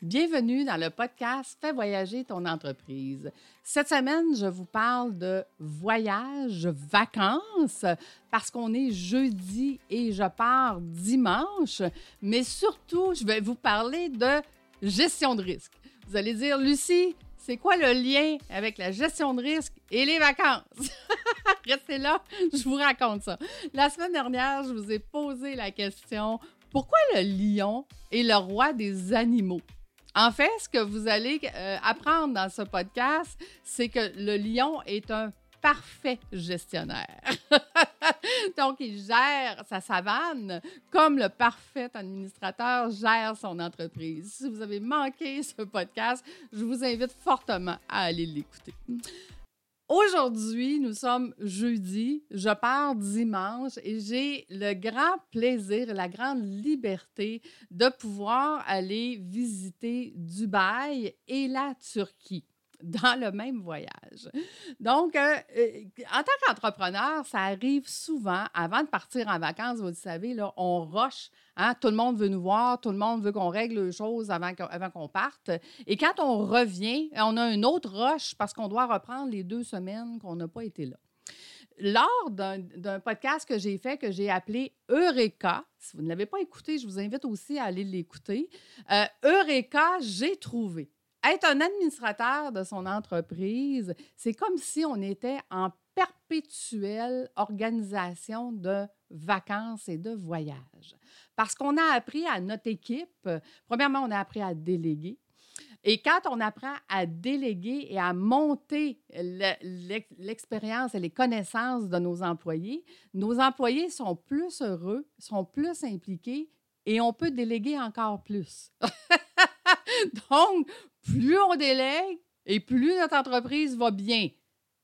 Bienvenue dans le podcast Fais voyager ton entreprise. Cette semaine, je vous parle de voyage, vacances, parce qu'on est jeudi et je pars dimanche, mais surtout, je vais vous parler de gestion de risque. Vous allez dire, Lucie, c'est quoi le lien avec la gestion de risque et les vacances? Restez là, je vous raconte ça. La semaine dernière, je vous ai posé la question pourquoi le lion est le roi des animaux? En fait, ce que vous allez euh, apprendre dans ce podcast, c'est que le lion est un parfait gestionnaire. Donc, il gère sa savane comme le parfait administrateur gère son entreprise. Si vous avez manqué ce podcast, je vous invite fortement à aller l'écouter. Aujourd'hui, nous sommes jeudi, je pars dimanche et j'ai le grand plaisir, la grande liberté de pouvoir aller visiter Dubaï et la Turquie dans le même voyage. Donc, euh, euh, en tant qu'entrepreneur, ça arrive souvent, avant de partir en vacances, vous le savez, là, on roche. Hein, tout le monde veut nous voir, tout le monde veut qu'on règle les choses avant qu'on parte. Et quand on revient, on a une autre roche parce qu'on doit reprendre les deux semaines qu'on n'a pas été là lors d'un podcast que j'ai fait, que j'ai appelé Eureka, si vous ne l'avez pas écouté, je vous invite aussi à aller l'écouter. Euh, Eureka, j'ai trouvé être un administrateur de son entreprise, c'est comme si on était en perpétuelle organisation de vacances et de voyages. Parce qu'on a appris à notre équipe, premièrement, on a appris à déléguer. Et quand on apprend à déléguer et à monter l'expérience et les connaissances de nos employés, nos employés sont plus heureux, sont plus impliqués et on peut déléguer encore plus. Donc, plus on délègue et plus notre entreprise va bien.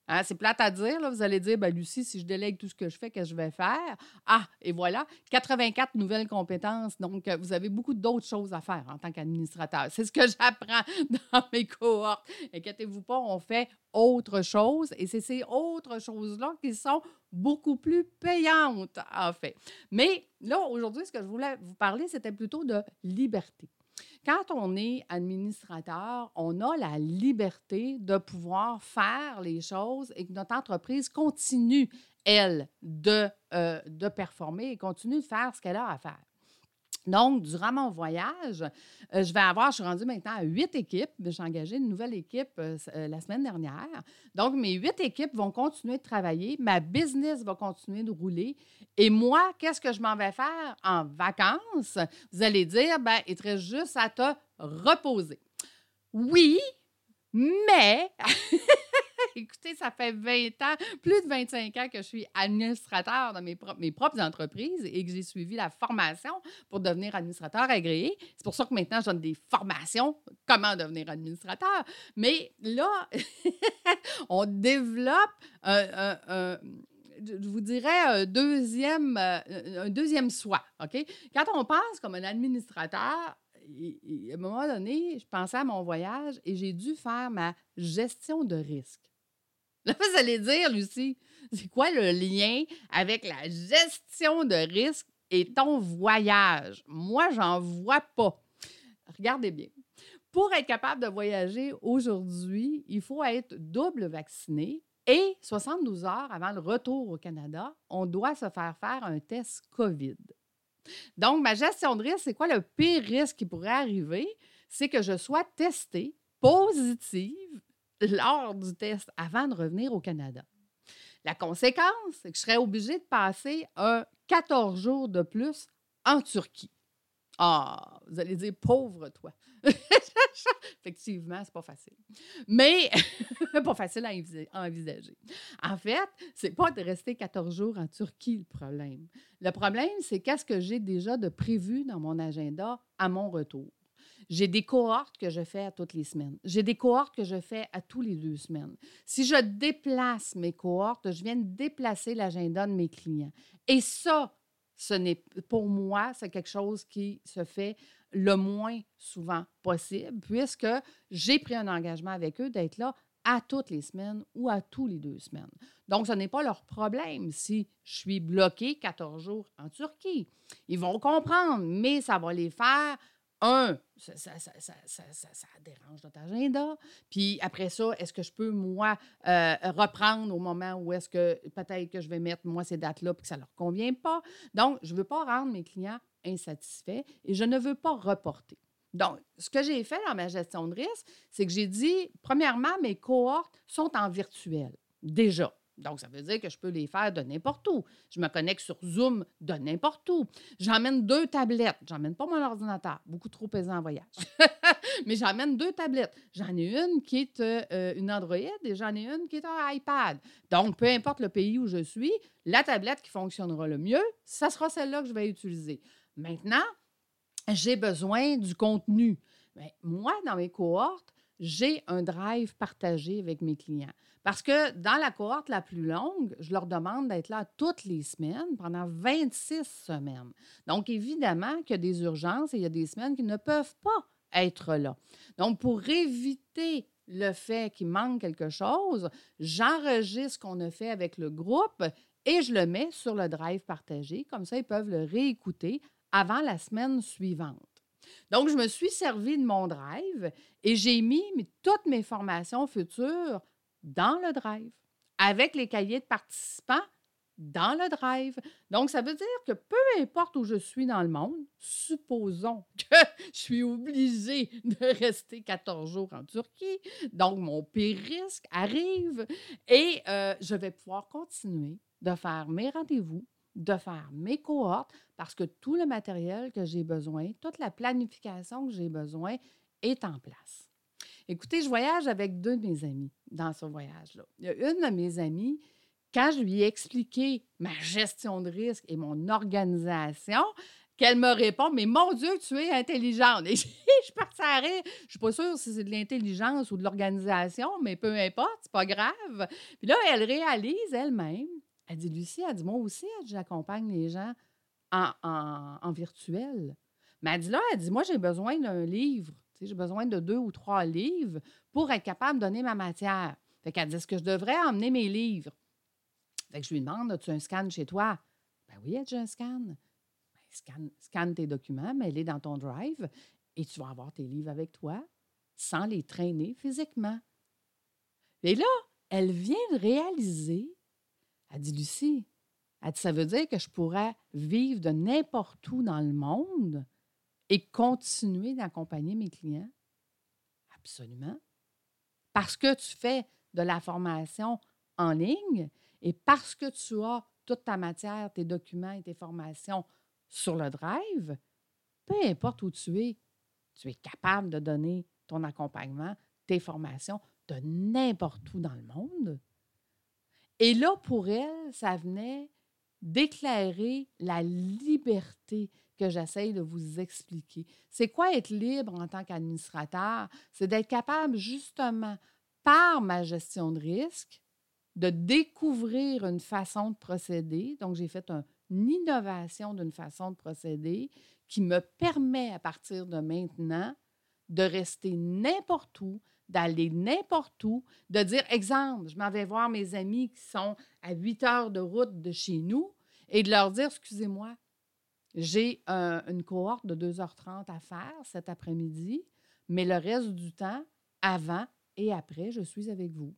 Hein, c'est plate à dire, vous allez dire, ben, Lucie, si je délègue tout ce que je fais, qu'est-ce que je vais faire? Ah, et voilà, 84 nouvelles compétences. Donc, euh, vous avez beaucoup d'autres choses à faire en tant qu'administrateur. C'est ce que j'apprends dans mes cohortes. Inquiétez-vous pas, on fait autre chose et c'est ces autres choses-là qui sont beaucoup plus payantes, en fait. Mais là, aujourd'hui, ce que je voulais vous parler, c'était plutôt de liberté. Quand on est administrateur, on a la liberté de pouvoir faire les choses et que notre entreprise continue, elle, de, euh, de performer et continue de faire ce qu'elle a à faire. Donc, durant mon voyage, euh, je vais avoir, je suis rendue maintenant à huit équipes. J'ai engagé une nouvelle équipe euh, euh, la semaine dernière. Donc, mes huit équipes vont continuer de travailler, ma business va continuer de rouler. Et moi, qu'est-ce que je m'en vais faire? En vacances? Vous allez dire, ben, il te reste juste à te reposer. Oui, mais Écoutez, ça fait 20 ans, plus de 25 ans que je suis administrateur dans mes, propres entreprises et que j'ai suivi la formation pour devenir administrateur agréé. C'est pour ça que maintenant, je donne des formations, comment devenir administrateur. Mais là, on développe un, je vous dirais, un deuxième, un deuxième soi. OK? Quand on pense comme un administrateur, à un moment donné, je pensais à mon voyage et j'ai dû faire ma gestion de risque. Là, vous allez dire, Lucie, c'est quoi le lien avec la gestion de risque et ton voyage? Moi, j'en vois pas. Regardez bien. Pour être capable de voyager aujourd'hui, il faut être double vacciné et 72 heures avant le retour au Canada, on doit se faire faire un test COVID. Donc, ma gestion de risque, c'est quoi le pire risque qui pourrait arriver? C'est que je sois testée positive lors du test avant de revenir au Canada. La conséquence, c'est que je serais obligée de passer un 14 jours de plus en Turquie. Ah, vous allez dire, pauvre toi. Effectivement, c'est pas facile. Mais pas facile à envisager. En fait, c'est pas de rester 14 jours en Turquie le problème. Le problème, c'est qu'est-ce que j'ai déjà de prévu dans mon agenda à mon retour? J'ai des cohortes que je fais à toutes les semaines. J'ai des cohortes que je fais à tous les deux semaines. Si je déplace mes cohortes, je viens de déplacer l'agenda de mes clients. Et ça, ce n'est pour moi, c'est quelque chose qui se fait le moins souvent possible, puisque j'ai pris un engagement avec eux d'être là à toutes les semaines ou à tous les deux semaines. Donc, ce n'est pas leur problème si je suis bloqué 14 jours en Turquie. Ils vont comprendre, mais ça va les faire un, ça, dérange notre agenda. Puis après ça, est-ce que je peux, moi, euh, reprendre au moment où est-ce que peut-être que je vais mettre, moi, ces dates-là, puis que ça ne leur convient pas? Donc, je ne veux pas rendre mes clients insatisfaits et je ne veux pas reporter. Donc, ce que j'ai fait dans ma gestion de risque, c'est que j'ai dit, premièrement, mes cohortes sont en virtuel, déjà. Donc, ça veut dire que je peux les faire de n'importe où. Je me connecte sur Zoom de n'importe où. J'emmène deux tablettes. J'emmène pas mon ordinateur, beaucoup trop pesant en voyage. Mais j'emmène deux tablettes. J'en ai une qui est euh, une Android et j'en ai une qui est un iPad. Donc, peu importe le pays où je suis, la tablette qui fonctionnera le mieux, ça sera celle-là que je vais utiliser. Maintenant, j'ai besoin du contenu. Mais moi, dans mes cohortes, j'ai un drive partagé avec mes clients. Parce que dans la cohorte la plus longue, je leur demande d'être là toutes les semaines pendant 26 semaines. Donc, évidemment qu'il y a des urgences et il y a des semaines qui ne peuvent pas être là. Donc, pour éviter le fait qu'il manque quelque chose, j'enregistre ce qu'on a fait avec le groupe et je le mets sur le drive partagé. Comme ça, ils peuvent le réécouter avant la semaine suivante. Donc, je me suis servi de mon drive et j'ai mis toutes mes formations futures dans le drive, avec les cahiers de participants dans le drive. Donc, ça veut dire que peu importe où je suis dans le monde, supposons que je suis obligée de rester 14 jours en Turquie, donc mon pire risque arrive et euh, je vais pouvoir continuer de faire mes rendez-vous, de faire mes cohortes, parce que tout le matériel que j'ai besoin, toute la planification que j'ai besoin est en place. Écoutez, je voyage avec deux de mes amis dans ce voyage-là. Il y a une de mes amies, quand je lui ai expliqué ma gestion de risque et mon organisation, qu'elle me répond Mais mon Dieu, tu es intelligente. Et je suis à rire. Je ne suis pas sûre si c'est de l'intelligence ou de l'organisation, mais peu importe, c'est pas grave. Puis là, elle réalise elle-même. Elle dit Lucie, elle dit Moi aussi, j'accompagne les gens en, virtuel. Mais elle dit là, elle dit Moi, j'ai besoin d'un livre j'ai besoin de deux ou trois livres pour être capable de donner ma matière. Fait qu'elle dit, est-ce que je devrais emmener mes livres? Fait que je lui demande, as-tu un scan chez toi? Ben oui, j'ai un scan. Ben, scan. Scanne tes documents, mets-les dans ton drive et tu vas avoir tes livres avec toi sans les traîner physiquement. Et là, elle vient de réaliser, elle dit, Lucie, dit, ça veut dire que je pourrais vivre de n'importe où dans le monde et continuer d'accompagner mes clients? Absolument. Parce que tu fais de la formation en ligne et parce que tu as toute ta matière, tes documents et tes formations sur le drive, peu importe où tu es, tu es capable de donner ton accompagnement, tes formations de n'importe où dans le monde. Et là, pour elle, ça venait d'éclairer la liberté que j'essaye de vous expliquer. C'est quoi être libre en tant qu'administrateur? C'est d'être capable justement, par ma gestion de risque, de découvrir une façon de procéder. Donc, j'ai fait une innovation d'une façon de procéder qui me permet à partir de maintenant de rester n'importe où, d'aller n'importe où, de dire, exemple, je m'en vais voir mes amis qui sont à 8 heures de route de chez nous et de leur dire, excusez-moi, j'ai une cohorte de 2h30 à faire cet après-midi, mais le reste du temps, avant et après, je suis avec vous.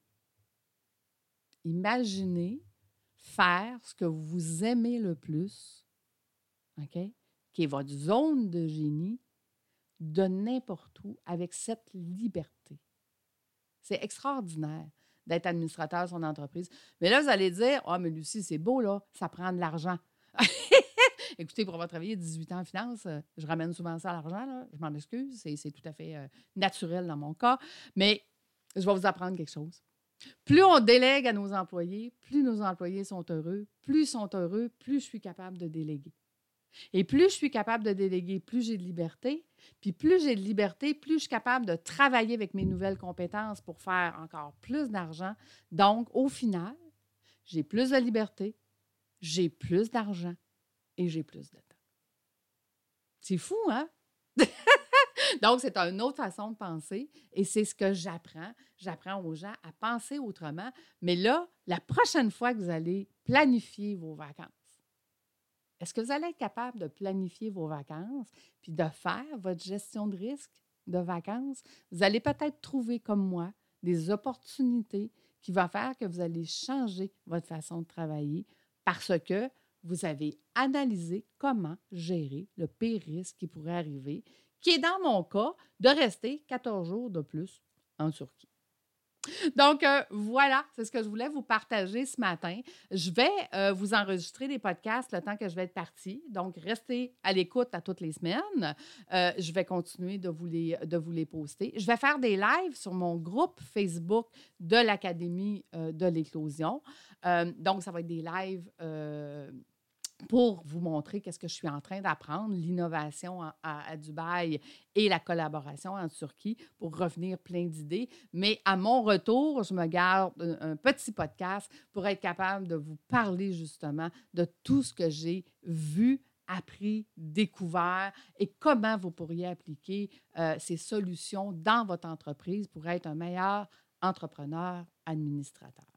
Imaginez faire ce que vous aimez le plus, OK? Qui est votre zone de génie, de n'importe où, avec cette liberté. C'est extraordinaire d'être administrateur de son entreprise. Mais là, vous allez dire, ah, oh, mais Lucie, c'est beau, là, ça prend de l'argent. Écoutez, pour avoir travaillé 18 ans en finance, euh, je ramène souvent ça à l'argent. Je m'en excuse. C'est tout à fait euh, naturel dans mon cas. Mais je vais vous apprendre quelque chose. Plus on délègue à nos employés, plus nos employés sont heureux. Plus ils sont heureux, plus je suis capable de déléguer. Et plus je suis capable de déléguer, plus j'ai de liberté. Puis plus j'ai de liberté, plus je suis capable de travailler avec mes nouvelles compétences pour faire encore plus d'argent. Donc, au final, j'ai plus de liberté, j'ai plus d'argent et j'ai plus de temps. C'est fou, hein? Donc, c'est une autre façon de penser et c'est ce que j'apprends. J'apprends aux gens à penser autrement. Mais là, la prochaine fois que vous allez planifier vos vacances, Est-ce que vous allez être capable de planifier vos vacances puis de faire votre gestion de risque de vacances? Vous allez peut-être trouver, comme moi, des opportunités qui vont faire que vous allez changer votre façon de travailler parce que vous avez analysé comment gérer le pire risque qui pourrait arriver, qui est dans mon cas de rester 14 jours de plus en Turquie. Donc, euh, voilà, c'est ce que je voulais vous partager ce matin. Je vais euh, vous enregistrer des podcasts le temps que je vais être partie. Donc, restez à l'écoute à toutes les semaines. Euh, je vais continuer de vous, les, de vous les poster. Je vais faire des lives sur mon groupe Facebook de l'Académie de l'éclosion. donc, ça va être des lives pour vous montrer qu'est-ce que je suis en train d'apprendre, l'innovation à, Dubaï et la collaboration en Turquie pour revenir plein d'idées. Mais à mon retour, je me garde un, petit podcast pour être capable de vous parler justement de tout ce que j'ai vu, appris, découvert et comment vous pourriez appliquer euh, ces solutions dans votre entreprise pour être un meilleur entrepreneur administrateur.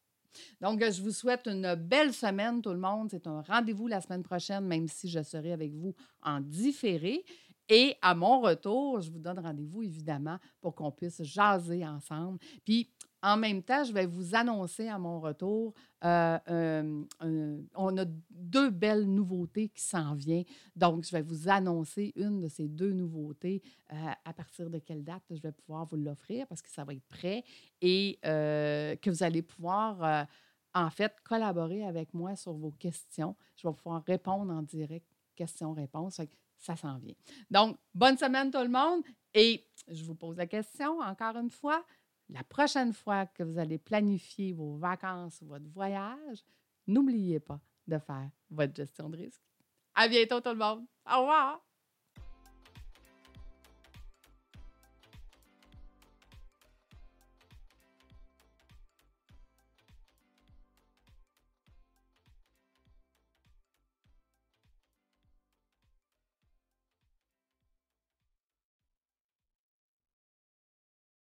Donc, je vous souhaite une belle semaine, tout le monde. C'est un rendez-vous la semaine prochaine, même si je serai avec vous en différé. Et à mon retour, je vous donne rendez-vous, évidemment, pour qu'on puisse jaser ensemble. Puis, en même temps, je vais vous annoncer à mon retour, euh, euh, on a deux belles nouveautés qui s'en viennent. Donc, je vais vous annoncer une de ces deux nouveautés. Euh, à partir de quelle date je vais pouvoir vous l'offrir parce que ça va être prêt et que vous allez pouvoir, en fait, collaborer avec moi sur vos questions. Je vais pouvoir répondre en direct, questions-réponses. Ça s'en vient. Donc, bonne semaine tout le monde et je vous pose la question encore une fois la prochaine fois que vous allez planifier vos vacances ou votre voyage, n'oubliez pas de faire votre gestion de risque. À bientôt tout le monde. Au revoir.